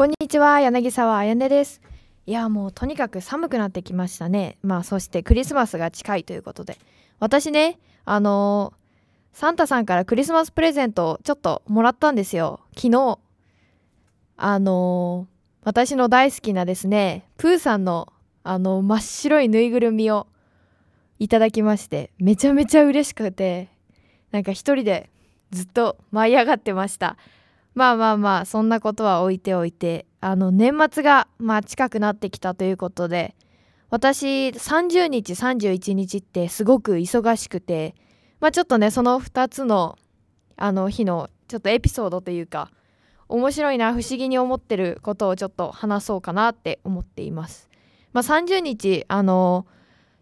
こんにちは柳沢あやねです。いやもうとにかく寒くなってきましたね。まあそしてクリスマスが近いということで。私ねあのー、サンタさんからクリスマスプレゼントをちょっともらったんですよ。昨日。あのー、私の大好きなですねプーさんのあの真っ白いぬいぐるみをいただきましてめちゃめちゃ嬉しくてなんか一人でずっと舞い上がってました。まあまあまあそんなことは置いておいてあの年末がまあ近くなってきたということで私30日31日ってすごく忙しくてまあちょっとねその2つのあの日のちょっとエピソードというか面白いな不思議に思ってることをちょっと話そうかなって思っています。まあ、30日あの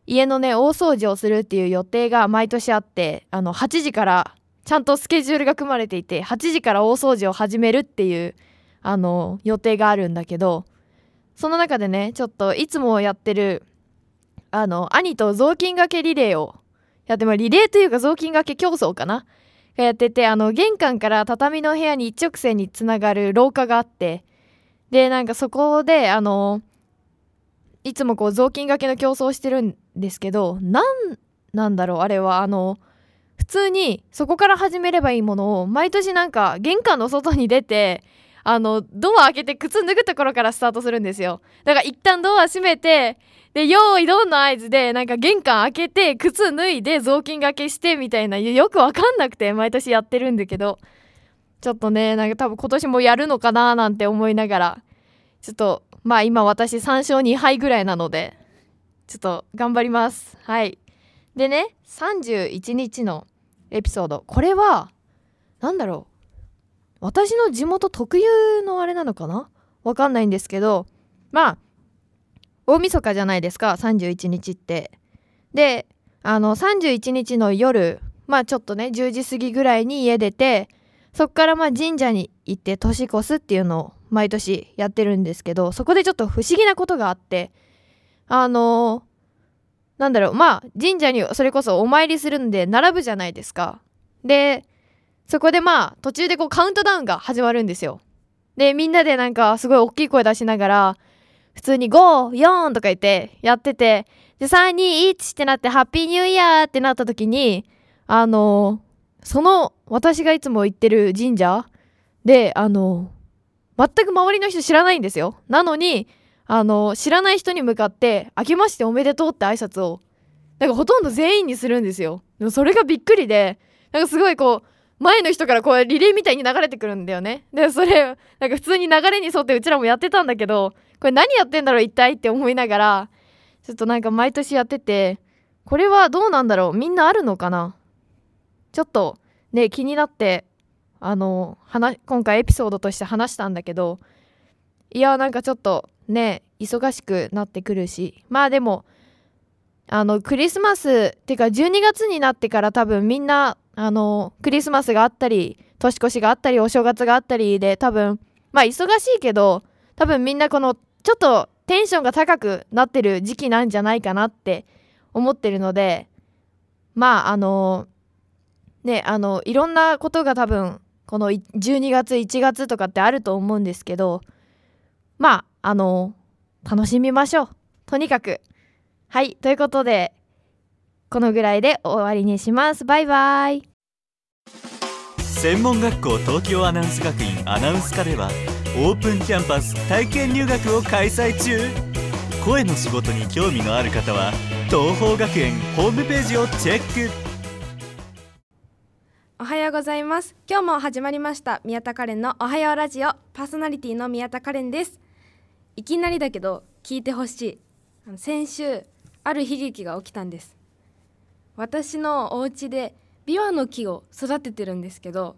家のね大掃除をするっていう予定が毎年あってあの8時からちゃんとスケジュールが組まれていて8時から大掃除を始めるっていうあの予定があるんだけどその中でねちょっといつもやってるあの兄と雑巾がけリレーをやってまリレーというか雑巾がけ競争かな？がやっててあの玄関から畳の部屋に一直線につながる廊下があってでなんかそこであのいつもこう雑巾がけの競争をしてるんですけどなんなんだろうあれはあの通にそこから始めればいいものを毎年なんか玄関の外に出てあのドア開けて靴脱ぐところからスタートするんですよ。だから一旦ドア閉めてで用意どんの合図でなんか玄関開けて靴脱いで雑巾がけしてみたいなよくわかんなくて毎年やってるんだけど。ちょっとねなんか多分今年もやるのかななんて思いながらちょっとまあ今私3勝2敗ぐらいなのでちょっと頑張ります。はい。でね31日のエピソード。これは何だろう。私の地元特有のあれなのかな？わかんないんですけどまあ大晦日じゃないですか31日って。であの31日の夜まあちょっとね10時過ぎぐらいに家出てそっからまあ神社に行って年越すっていうのを毎年やってるんですけどそこでちょっと不思議なことがあってあのなんだろう、まあ、神社にそれこそお参りするんで並ぶじゃないですか。で、そこでまあ、途中でこうカウントダウンが始まるんですよ。で、みんなでなんかすごい大きい声出しながら、普通に5、4とか言ってやってて、で、3、2、1ってなって、ハッピーニューイヤーってなった時に、あのその私がいつも行ってる神社で、あの全く周りの人知らないんですよ。なのに、あの知らない人に向かって「明けましておめでとう」って挨拶をなんかほとんど全員にするんですよ。でもそれがびっくりでなんかすごいこう前の人からこうリレーみたいに流れてくるんだよね。でそれなんか普通に流れに沿ってうちらもやってたんだけどこれ何やってんだろう一体って思いながらちょっとなんか毎年やっててこれはどうなんだろう？みんなあるのかな？ちょっとね気になってあの話今回エピソードとして話したんだけどいやなんかちょっとね忙しくなってくるし。まあでもあのクリスマスっていうか12月になってから多分みんなあのクリスマスがあったり年越しがあったりお正月があったりで多分まあ忙しいけど多分みんなこのちょっとテンションが高くなってる時期なんじゃないかなって思ってるのでまああのねあのいろんなことが多分この12月1月とかってあると思うんですけどまああの楽しみましょう。とにかく。はいということでこのぐらいで終わりにします。バイバイ。専門学校東京アナウンス学院アナウンス科ではオープンキャンパス体験入学を開催中。声の仕事に興味のある方は東邦学園ホームページをチェック。おはようございます。今日も始まりました宮田カレンのおはようラジオ。パーソナリティの宮田カレンですいきなりだけど聞いてほしい。先週ある悲劇が起きたんです。私のお家でビワの木を育ててるんですけど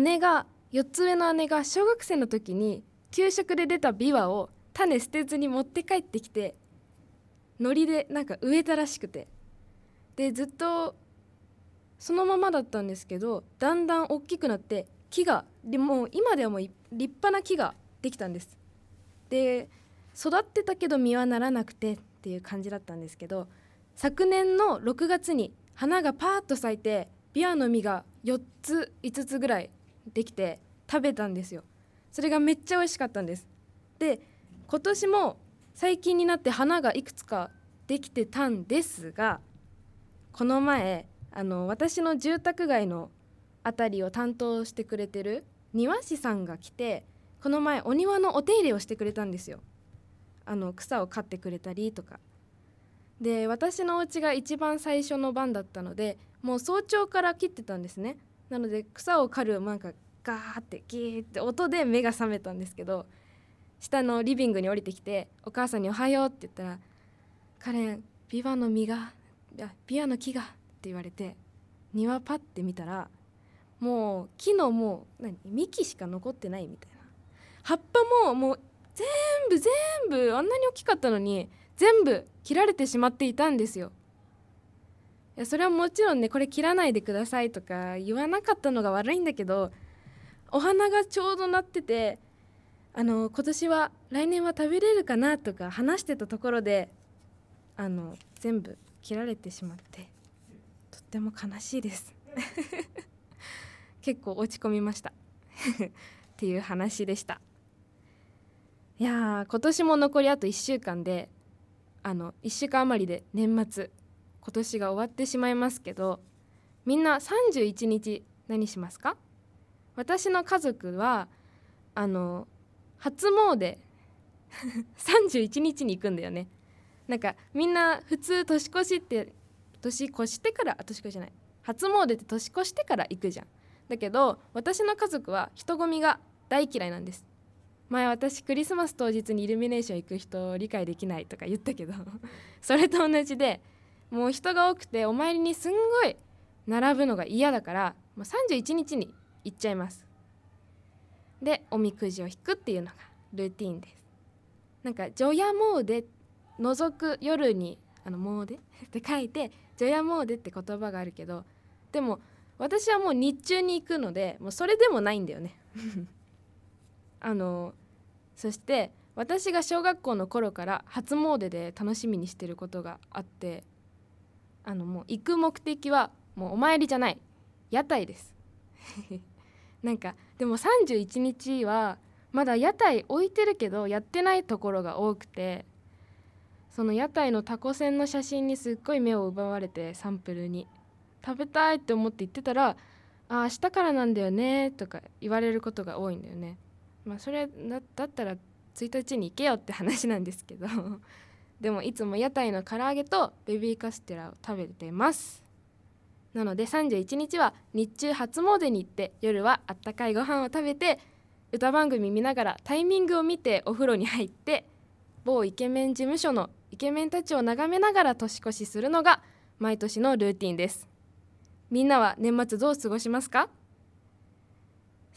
姉が4つ上の姉が小学生の時に給食で出たビワを種捨てずに持って帰ってきて海苔でなんか植えたらしくて。でずっとそのままだったんですけどだんだん大きくなって木がでもう今ではもう立派な木ができたんです。で育ってたけど実はならなくてっていう感じだったんですけど昨年の6月に花がパーッと咲いてビワの実が4つ5つぐらいできて食べたんですよ。それがめっちゃ美味しかったんです。で今年も最近になって花がいくつかできてたんですがこの前あの私の住宅街の辺りを担当してくれてる庭師さんが来てこの前お庭のお手入れをしてくれたんですよ。あの草を刈ってくれたりとか。で私のお家が一番最初の番だったのでもう早朝から切ってたんですね。なので草を刈るなんかガーってギーって音で目が覚めたんですけど下のリビングに降りてきてお母さんに「おはよう」って言ったら「カレンビワの実がいやビワの木が」って言われて庭パッて見たらもう木のもう何幹しか残ってないみたいな。葉っぱももう全部全部あんなに大きかったのに全部切られてしまっていたんですよ。いやそれはもちろんねこれ切らないでくださいとか言わなかったのが悪いんだけどお花がちょうどなっててあの今年は来年は食べれるかなとか話してたところであの全部切られてしまってとっても悲しいです。結構落ち込みました。っていう話でした。いやー今年も残りあと1週間であの1週間余りで年末今年が終わってしまいますけどみんな31日何しますか？私の家族はあの初詣 31日に行くんだよね。なんかみんな普通年越しって年越してから年越しじゃない。初詣って年越してから行くじゃん。だけど私の家族は人混みが大嫌いなんです。前私クリスマス当日にイルミネーション行く人理解できないとか言ったけど それと同じでもう人が多くてお参りにすんごい並ぶのが嫌だからもう31日に行っちゃいます。でおみくじを引くっていうのがルーティンです。なんか「除夜詣」覗く夜にあの「詣」って書いて「除夜詣」って言葉があるけどでも私はもう日中に行くのでもうそれでもないんだよね。あのそして私が小学校の頃から初詣で楽しみにしてることがあってあのもう行く目的はもうお参りじゃない。屋台です。なんかでも31日はまだ屋台置いてるけどやってないところが多くてその屋台のタコ船の写真にすっごい目を奪われてサンプルに。食べたいって思って言ってたら「あ明日からなんだよね」とか言われることが多いんだよね。まあそれだだったら1日に行けよって話なんですけど でもいつも屋台の唐揚げとベビーカステラを食べてます。なので31日は日中初詣に行って夜はあったかいご飯を食べて歌番組見ながらタイミングを見てお風呂に入って某イケメン事務所のイケメンたちを眺めながら年越しするのが毎年のルーティンです。みんなは年末どう過ごしますか？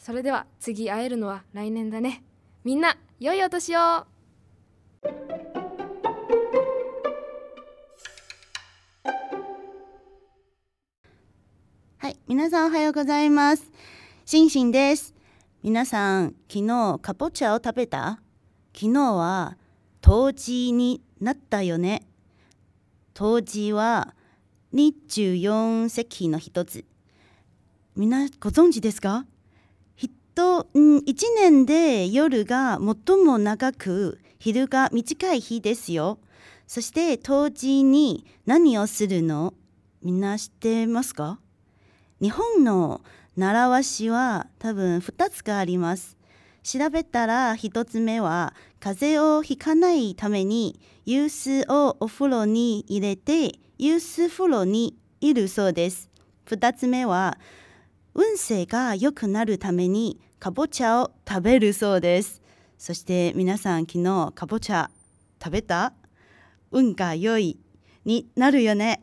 それでは次会えるのは来年だねみんな良いお年をはい、皆さんおはようございます。シンシンです。皆さん、昨日カポチャを食べた？昨日は冬至になったよね。冬至は24節気の一つ。みんなご存知ですか？人、うん、1年で夜が最も長く昼が短い日ですよ。そして冬至に何をするの？みんな知ってますか？日本の習わしは多分2つがあります。調べたら1つ目は風邪をひかないためにユースをお風呂に入れてユース風呂にいるそうです。2つ目は運勢が良くなるためにかぼちゃを食べるそうです。そして皆さん昨日かぼちゃ食べた？運が良いになるよね。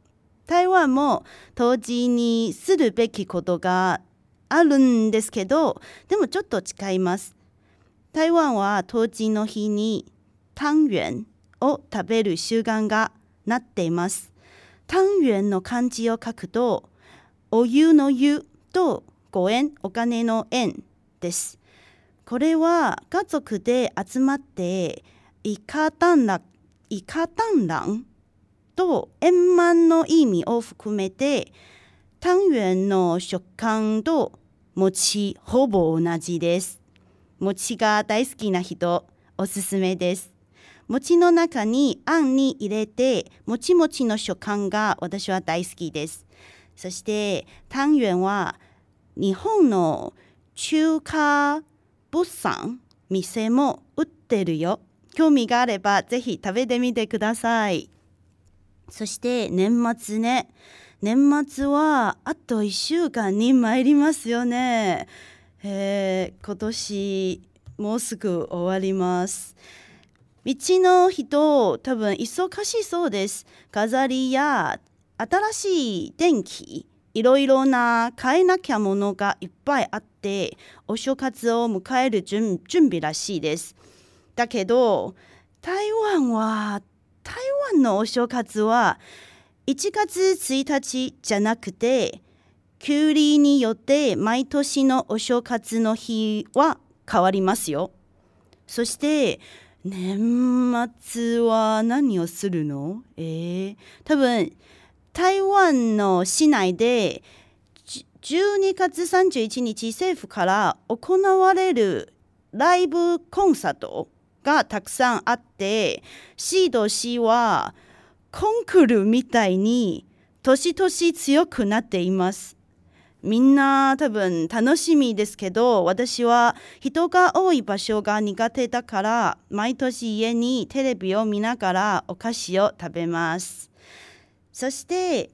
台湾も当時にするべきことがあるんですけどでもちょっと違います台湾は当時の日に湯圓を食べる習慣がなっています湯圓の漢字を書くとお湯の湯とご縁お金の縁です。これは家族で集まってイカタンライカタンランと円満の意味を含めて湯圓の食感と餅ほぼ同じです。餅が大好きな人おすすめです。餅の中にあんに入れてもちもちの食感が私は大好きです。そしてタンユンは日本の中華物産店も売ってるよ。興味があればぜひ食べてみてください。そして年末ね。年末はあと1週間に参りますよね、えー、今年もうすぐ終わります。道の人多分忙しそうです。飾りや新しい電気いろいろな買えなきゃものがいっぱいあってお正月を迎える準備らしいです。だけど台湾は台湾のお正月は1月1日じゃなくて旧暦によって毎年のお正月の日は変わりますよ。そして年末は何をするの？えー、多分台湾の市内で12月31日政府から行われるライブコンサートがたくさんあってシード氏はコンクールみたいに年々強くなっています。みんな多分楽しみですけど私は人が多い場所が苦手だから毎年家にテレビを見ながらお菓子を食べます。そして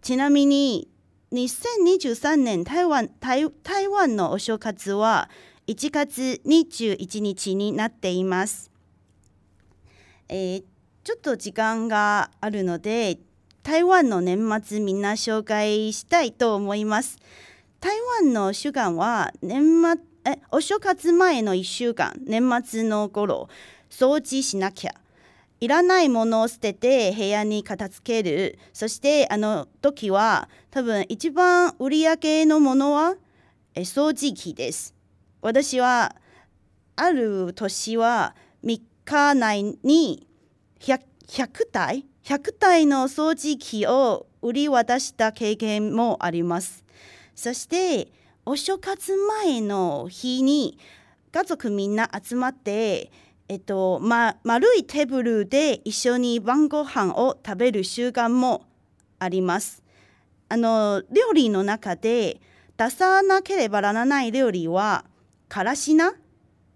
ちなみに2023年台湾台台湾のお正月は1月21日になっています。えー、ちょっと時間があるので台湾の年末みんな紹介したいと思います。台湾の主間は年末えお正月前の1週間年末の頃掃除しなきゃいらないものを捨てて部屋に片付ける。そしてあの時は多分一番売り上げのものは掃除機です。私はある年は3日内に 100, 100体？100体の掃除機を売り渡した経験もあります。そしてお正月前の日に家族みんな集まって、えっとま、丸いテーブルで一緒に晩ご飯を食べる習慣もあります。あの料理の中で出さなければならない料理はからしな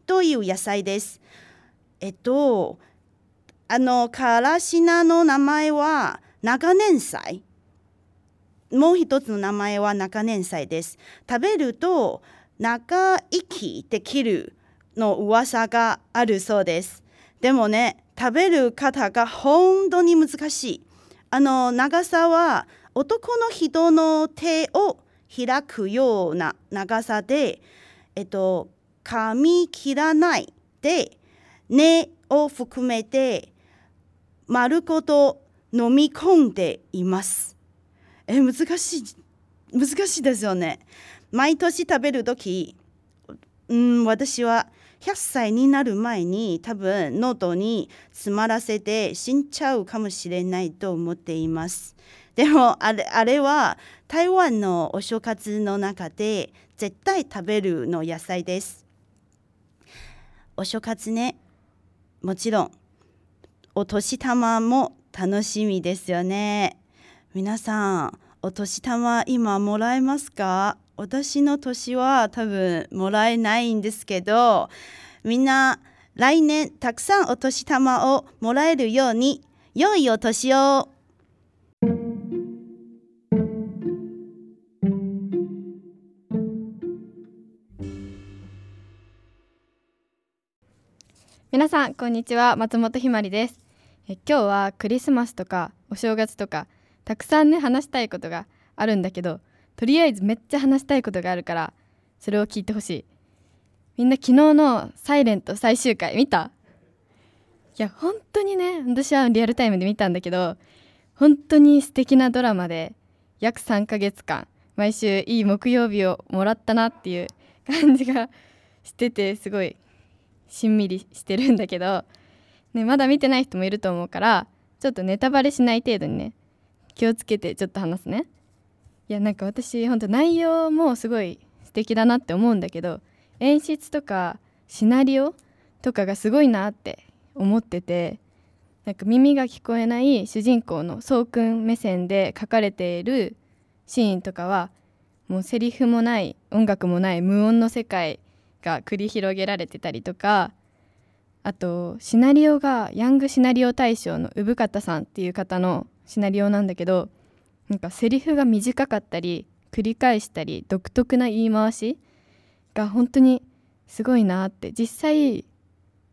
という野菜です。えっとあのからし菜の名前は長年菜もう一つの名前は長年菜です食べると長生きできるの噂があるそうですでもね食べる方が本当に難しいあの長さは男の人の手を開くような長さでえっと噛み切らないで根を含めて丸ごと飲み込んでいます。え難しい難しいですよね。毎年食べる時うん私は100歳になる前に多分ノートに詰まらせて死んじゃうかもしれないと思っています。でもあれあれは台湾のお正月の中で絶対食べるの野菜です。お正月ねもちろんお年玉も楽しみですよね皆さんお年玉今もらえますか？私の年は多分もらえないんですけどみんな来年たくさんお年玉をもらえるように良いお年を。皆さんこんにちは。松本ひまりです。え今日はクリスマスとかお正月とかたくさんね話したいことがあるんだけどとりあえずめっちゃ話したいことがあるからそれを聞いてほしい。みんな昨日の「サイレント最終回見た？いや本当にね私はリアルタイムで見たんだけど本当に素敵なドラマで約3ヶ月間毎週いい木曜日をもらったなっていう 感じがしててすごいしんみりしてるんだけど、ね、まだ見てない人もいると思うからちょっとネタバレしない程度にね気をつけてちょっと話すね。いやなんか私ほんと内容もすごい素敵だなって思うんだけど演出とかシナリオとかがすごいなって思っててなんか耳が聞こえない主人公のそうくん目線で書かれているシーンとかはもうセリフもない音楽もない無音の世界が繰り広げられてたりとかあとシナリオがヤングシナリオ大賞の産方さんっていう方のシナリオなんだけどなんかセリフが短かったり繰り返したり独特な言い回しが本当にすごいなって。実際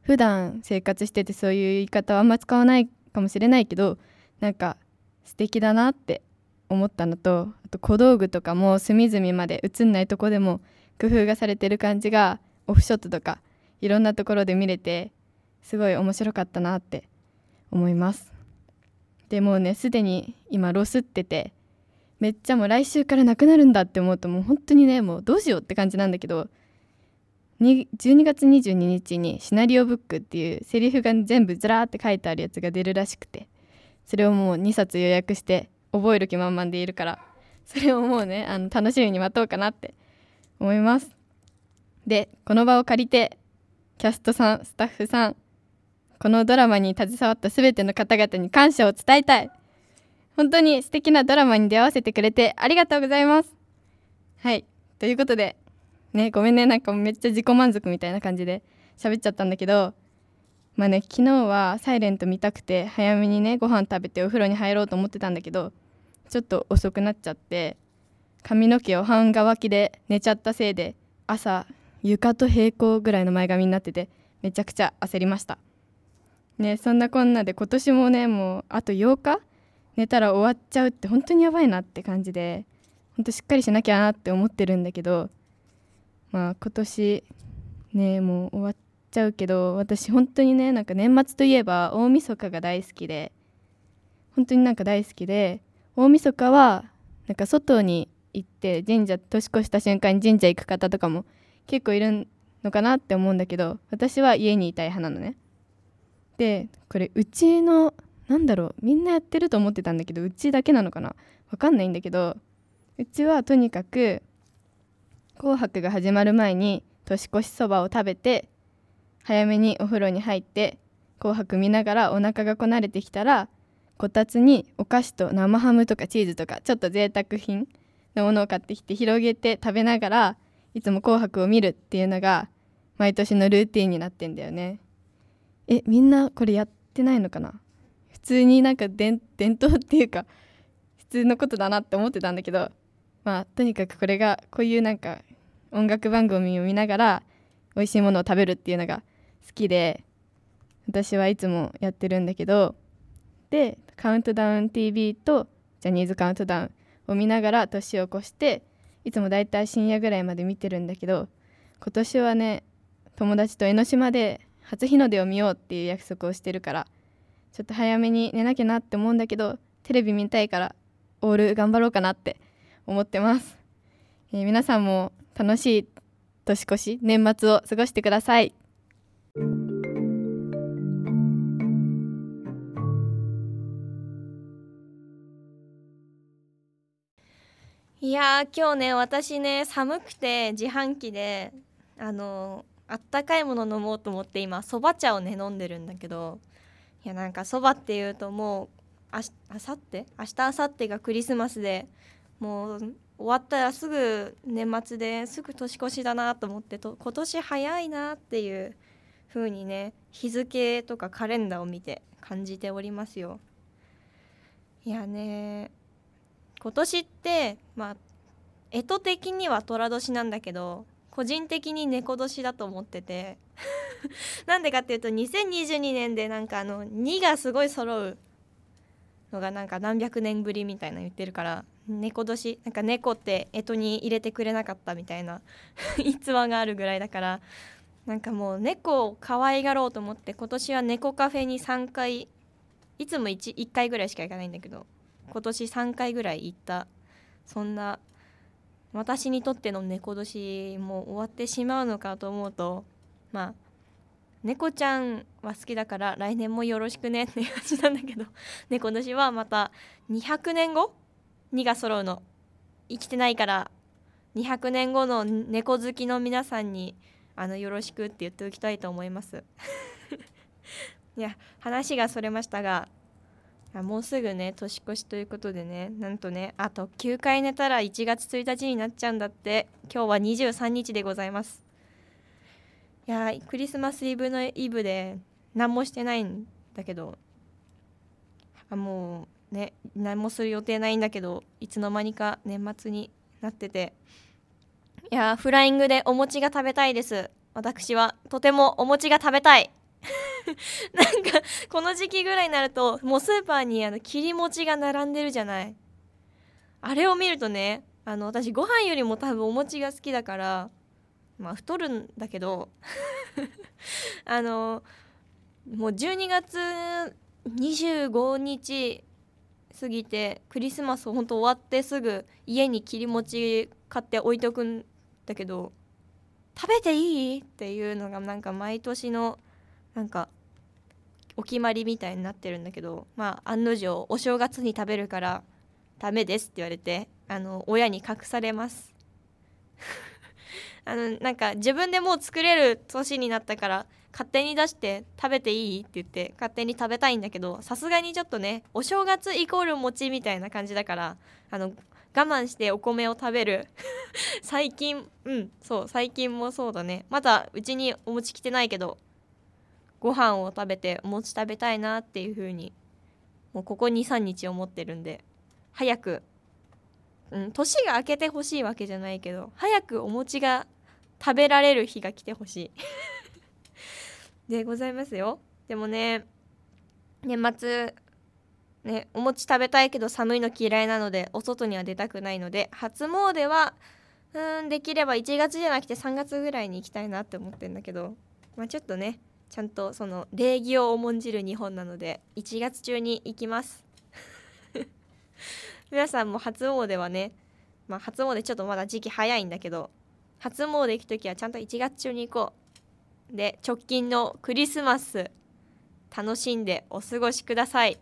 普段生活しててそういう言い方はあんま使わないかもしれないけどなんか素敵だなって思ったのとあと小道具とかも隅々まで映んないとこでも工夫がされてる感じがオフショットとかいろんなところで見れてすごい面白かったなって思います。でもうねすでに今ロスっててめっちゃもう来週からなくなるんだって思うともう本当にねもうどうしようって感じなんだけど12月22日にシナリオブックっていうセリフが全部ずらーって書いてあるやつが出るらしくてそれをもう2冊予約して覚える気満々でいるからそれをもうねあの楽しみに待とうかなって思います。でこの場を借りてキャストさんスタッフさんこのドラマに携わった全ての方々に感謝を伝えたい。本当に素敵なドラマに出会わせてくれてありがとうございます。はい。ということでねごめんね。なんかめっちゃ自己満足みたいな感じで喋っちゃったんだけどまあね昨日は「サイレント見たくて早めにねご飯食べてお風呂に入ろうと思ってたんだけどちょっと遅くなっちゃって髪の毛を半乾きで寝ちゃったせいで朝床と平行ぐらいの前髪になっててめちゃくちゃ焦りました。ねそんなこんなで今年もねもうあと8日？寝たら終わっちゃうって本当にやばいなって感じで本当しっかりしなきゃなって思ってるんだけどまあ今年ねもう終わっちゃうけど私本当にねなんか年末といえば大晦日が大好きで本当になんか大好きで大晦日はなんか外に行って神社年越した瞬間に神社行く方とかも結構いるのかなって思うんだけど私は家にいたい派なのね。でこれうちのなんだろうみんなやってると思ってたんだけどうちだけなのかな？わかんないんだけどうちはとにかく「紅白」が始まる前に年越しそばを食べて早めにお風呂に入って「紅白」見ながらお腹がこなれてきたらこたつにお菓子と生ハムとかチーズとかちょっと贅沢品のものを買ってきて広げて食べながらいつも「紅白」を見るっていうのが毎年のルーティンになってんだよね。えみんなこれやってないのかな？普通になんか伝統っていうか普通のことだなって思ってたんだけどまあとにかくこれがこういうなんか音楽番組を見ながら美味しいものを食べるっていうのが好きで私はいつもやってるんだけどで「カウントダウン t v と「ジャニーズカウントダウン」を見ながら年を越していつもだいたい深夜ぐらいまで見てるんだけど今年はね友達と江ノ島で初日の出を見ようっていう約束をしてるからちょっと早めに寝なきゃなって思うんだけどテレビ見たいからオール頑張ろうかなって思ってます、えー、皆さんも楽しい年越し年末を過ごしてください。いや今日ね私ね寒くて自販機であのあったかいもの飲もうと思って今そば茶をね飲んでるんだけどいやなんかそばっていうともうああさって明日明後日がクリスマスでもう終わったらすぐ年末ですぐ年越しだなと思ってと今年早いなっていう風にね日付とかカレンダーを見て感じておりますよ。いやね今年ってまあ干支的には寅年なんだけど個人的に猫年だと思ってて。なんでかっていうと2022年でなんかあの2がすごい揃うのがなんか何百年ぶりみたいな言ってるから猫年なんか猫って干支に入れてくれなかったみたいな 逸話があるぐらいだからなんかもう猫を可愛がろうと思って今年は猫カフェに3回いつも 1, 1回ぐらいしか行かないんだけど今年3回ぐらい行った。そんな私にとっての猫年も終わってしまうのかと思うとまあ猫ちゃんは好きだから来年もよろしくねって感じなんだけど 猫年はまた200年後？2が揃うの。生きてないから200年後の猫好きの皆さんにあのよろしくって言っておきたいと思います。いや話がそれましたがもうすぐね年越しということでね。なんとねあと9回寝たら1月1日になっちゃうんだって。今日は23日でございます。いやクリスマスイブのイブで何もしてないんだけど。あもうね何もする予定ないんだけどいつの間にか年末になってて。いやフライングでお餅が食べたいです。私はとてもお餅が食べたい。なんかこの時期ぐらいになるともうスーパーにあの切り餅が並んでるじゃない。あれを見るとねあの私ご飯よりも多分お餅が好きだからまあ太るんだけど あのもう12月25日過ぎてクリスマスほんと終わってすぐ家に切り餅買って置いとくんだけど食べていい？っていうのがなんか毎年のなんかお決まりみたいになってるんだけどまあ案の定お正月に食べるからダメですって言われてあの親に隠されます。あのなんか自分でもう作れる年になったから勝手に出して食べていいって言って勝手に食べたいんだけどさすがにちょっとねお正月イコール餅みたいな感じだからあの我慢してお米を食べる。最近うんそう最近もそうだね。まだうちにお餅来てないけどご飯を食べてお餅食べたいなっていう風にもうここ23日思ってるんで早くうん年が明けてほしいわけじゃないけど早くお餅が食べられる日が来てほしい。でございますよ。でもね年末ねお餅食べたいけど寒いの嫌いなのでお外には出たくないので初詣はうんできれば1月じゃなくて3月ぐらいに行きたいなって思ってんだけどまあちょっとねちゃんとその礼儀を重んじる日本なので1月中に行きます。皆さんも初詣はねまあ初詣ちょっとまだ時期早いんだけど初詣行く時はちゃんと1月中に行こう。で直近のクリスマス楽しんでお過ごしください。